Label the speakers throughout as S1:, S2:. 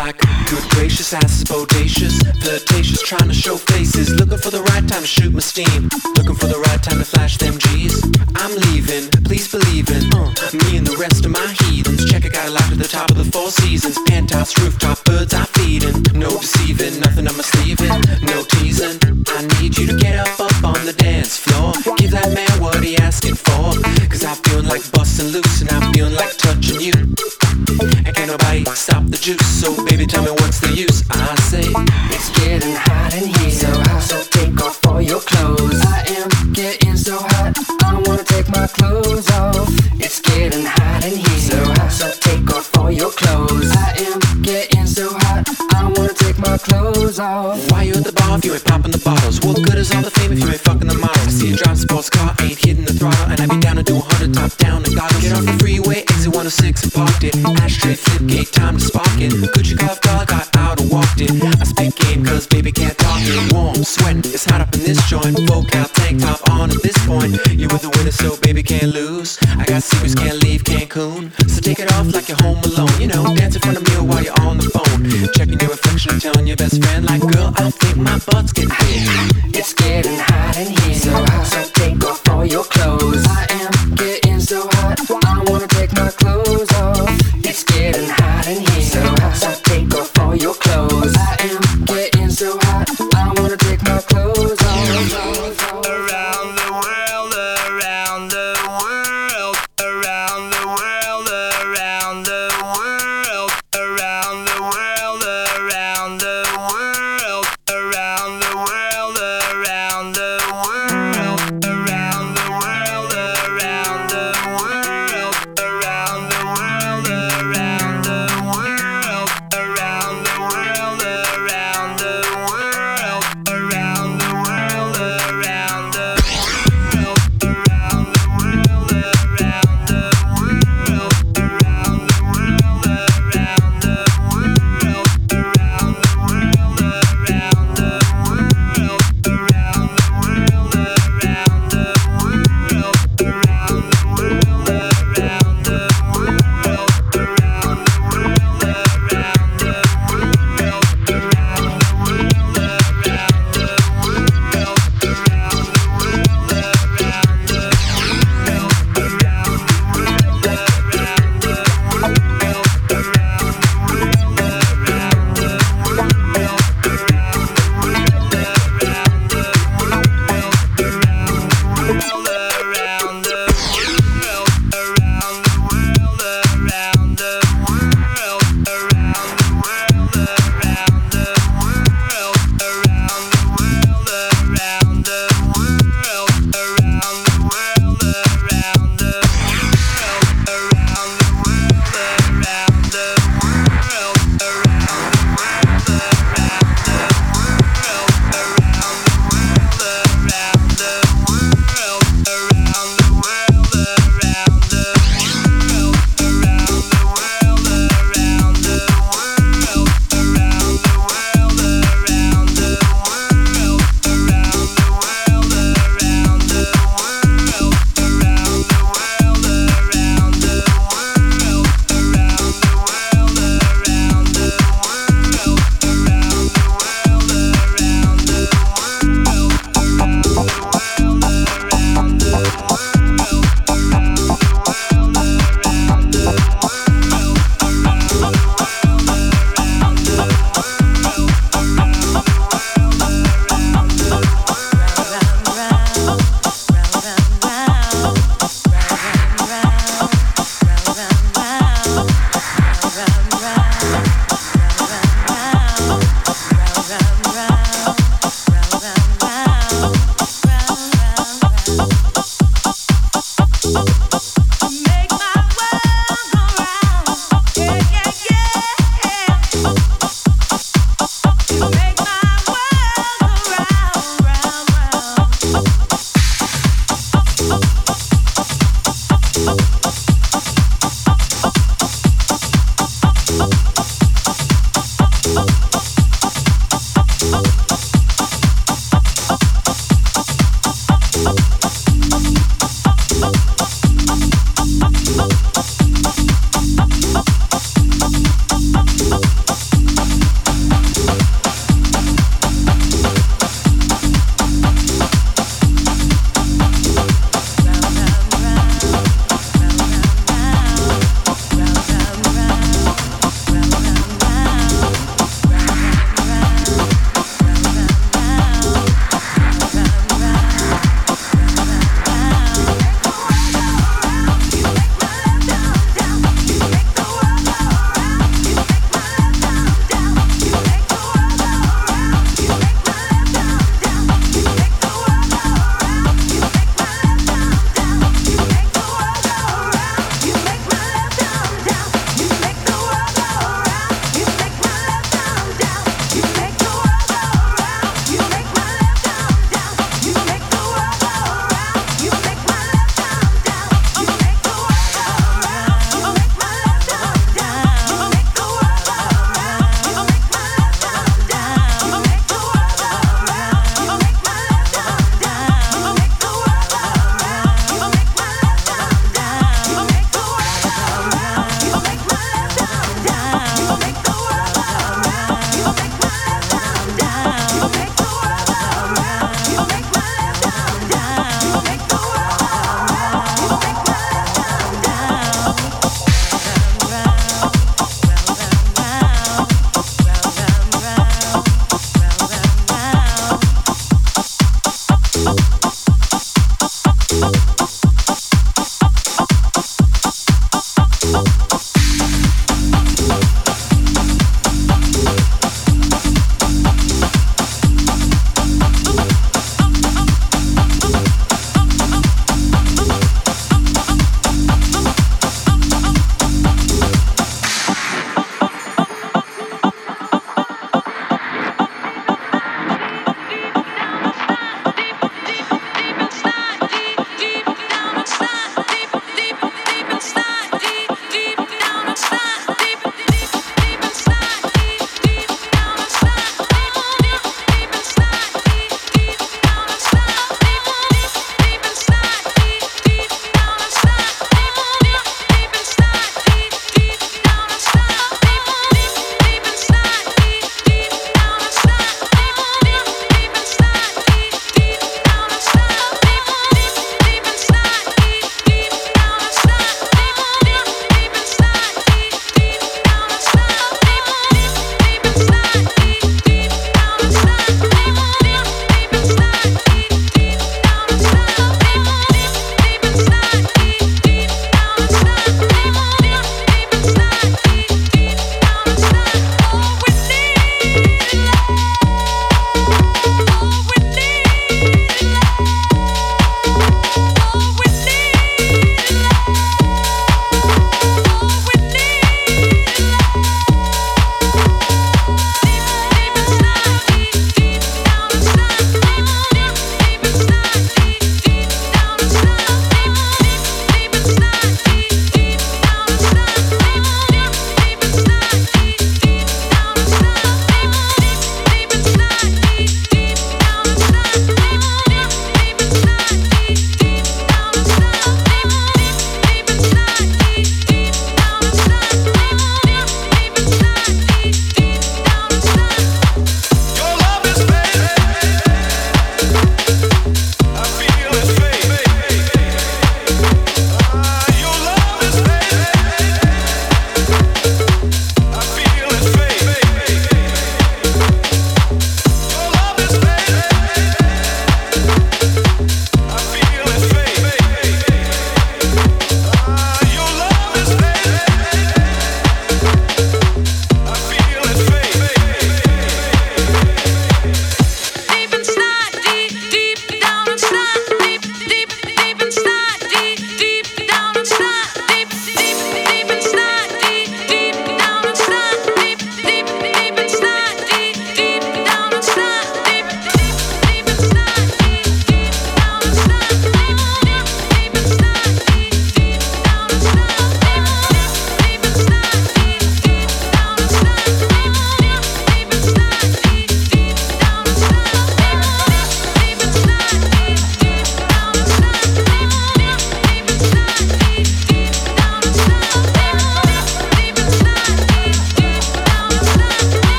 S1: like good gracious, ass bodacious, flirtatious, trying to show faces, looking for the right time to shoot my steam, looking for the right time to flash them G's. I'm leaving, please believe it. Uh, me and the rest of my heathens, check I got a lot at the top of the four seasons, penthouse, rooftop, birds I feeding, no deceiving, nothing on my sleeving, no teasing. I need you to get up, up on the dance floor, give that man what he asking for, cause I'm feeling like busting loose and I'm feeling like touching you stop the juice. So baby, tell me what's the use? I say
S2: it's getting hot in here, so hot, so take off all your clothes. I am getting so hot, I don't wanna take my clothes off. It's getting hot in here, so hot, so take off all your clothes. I am I don't wanna take my clothes off.
S1: Why you at the bar if you ain't popping the bottles? What good is all the fame if you ain't fucking the models? I see a drive sports car, ain't hitting the throttle, and I be down to do a 100 top down and goggles. Get off the freeway, exit 106 and parked it. Ashtray flip gate, time to spark it. Gucci golf dog, got out and walked it. I spit game 'cause baby can't talk it. Warm, sweating, it's hot up in this joint. Vocal tank top on at this point. You with the winner, so baby can't lose. I got secrets, can't leave Cancun, so take it off like you're home alone. You know, dance in front of me while you're on the phone, checking your and telling your best friend, like, girl, I think my butt's getting
S2: big. It's getting hot in here, so hot, so take off all your clothes. I am getting so hot, I wanna take my clothes off. It's getting hot in here, so hot, so take off all your clothes. I am getting so hot, I wanna take my clothes off.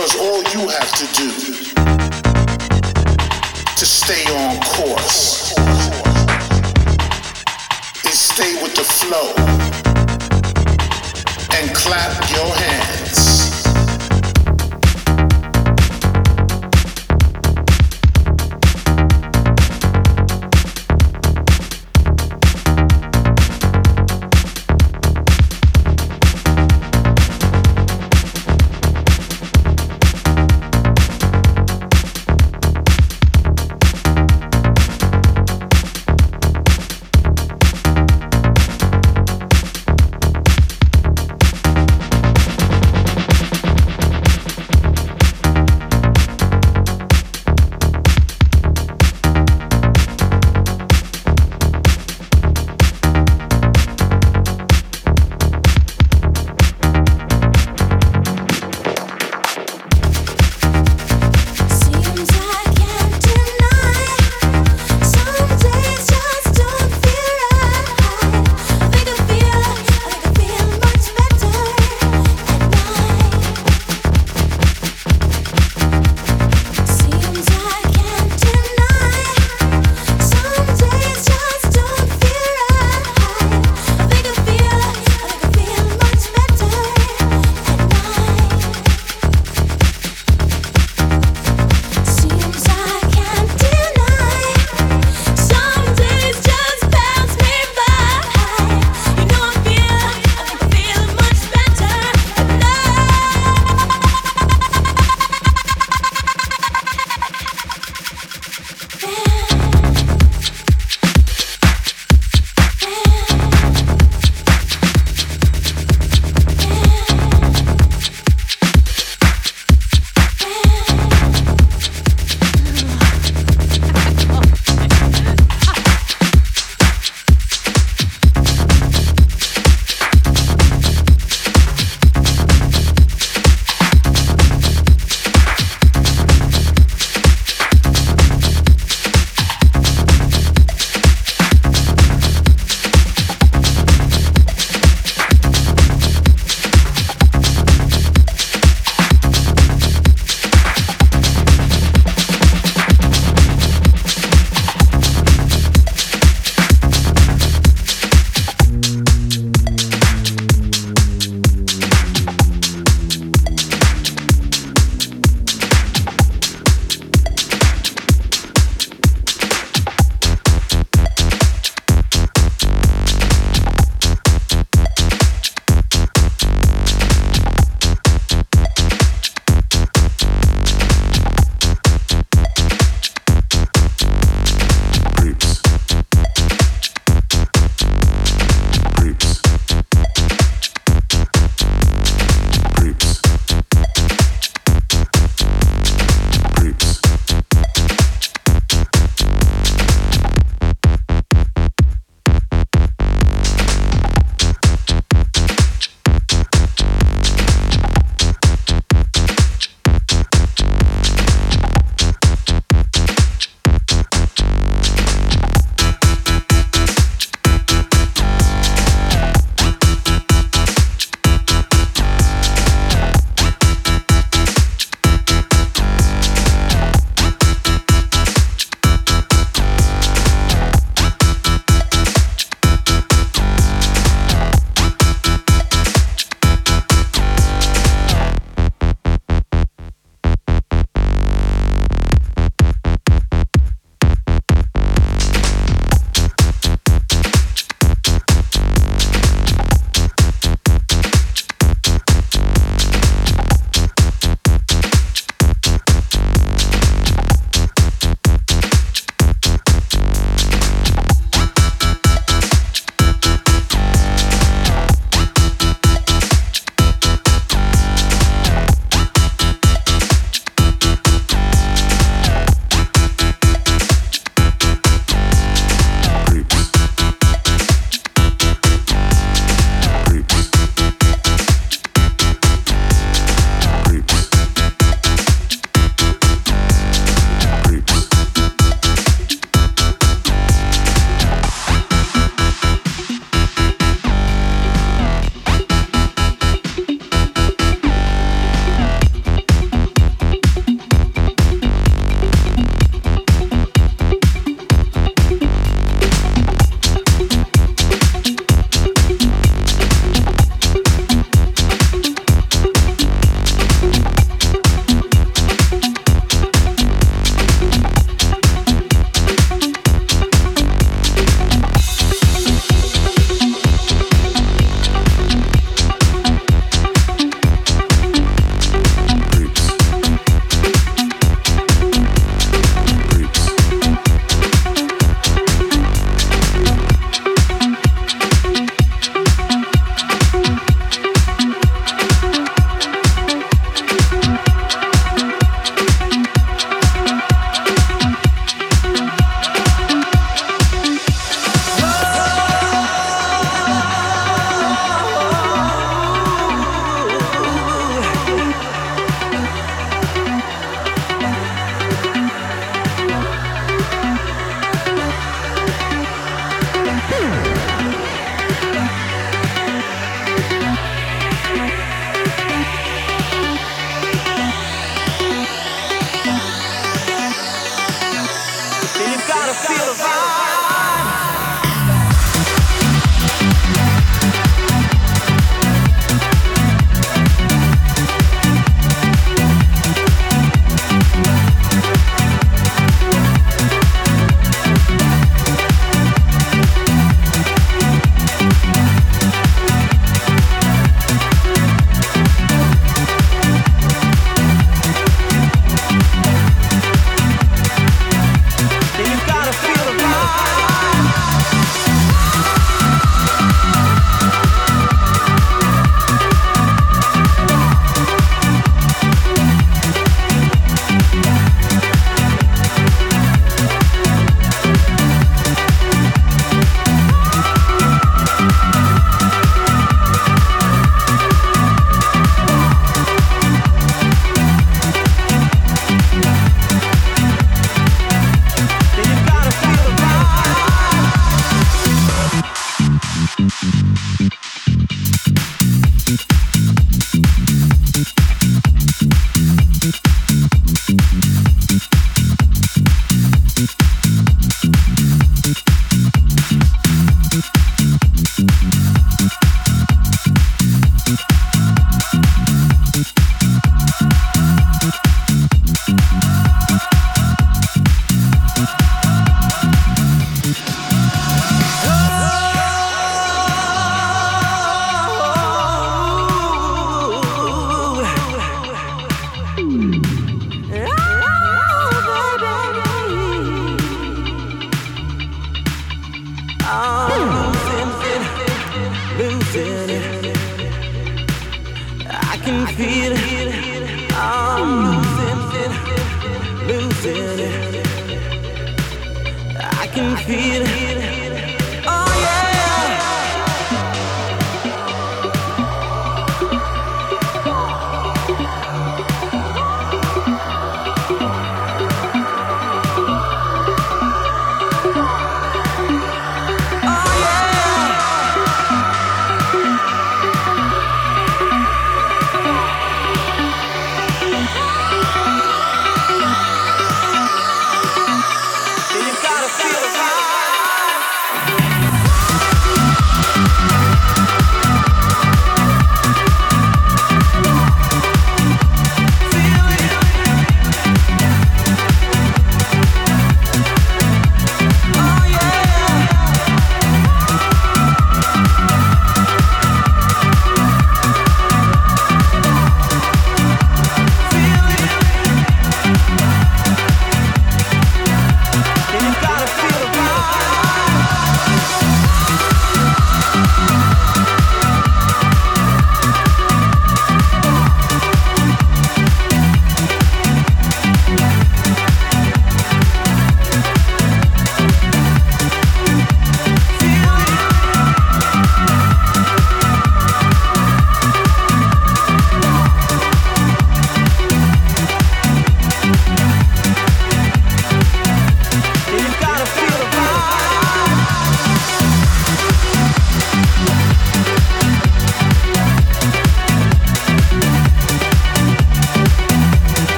S3: Because all you have to do to stay on course is stay with the flow and clap your hands.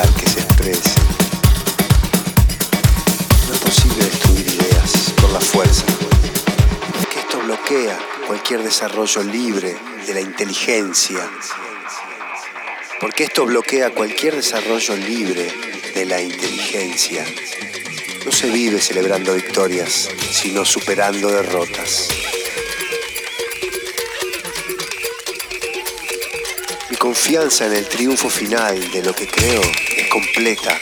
S4: Que se exprese. No es posible destruir ideas por la fuerza. Que esto bloquea cualquier desarrollo libre de la inteligencia. Porque esto bloquea cualquier desarrollo libre de la inteligencia. No se vive celebrando victorias, sino superando derrotas. Confianza en el triunfo final de lo que creo es completa.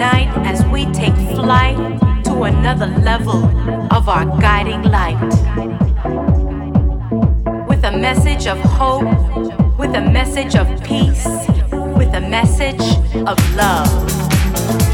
S5: tonight as we take flight to another level of our guiding light. With a message of hope, with a message of peace, with a message of love.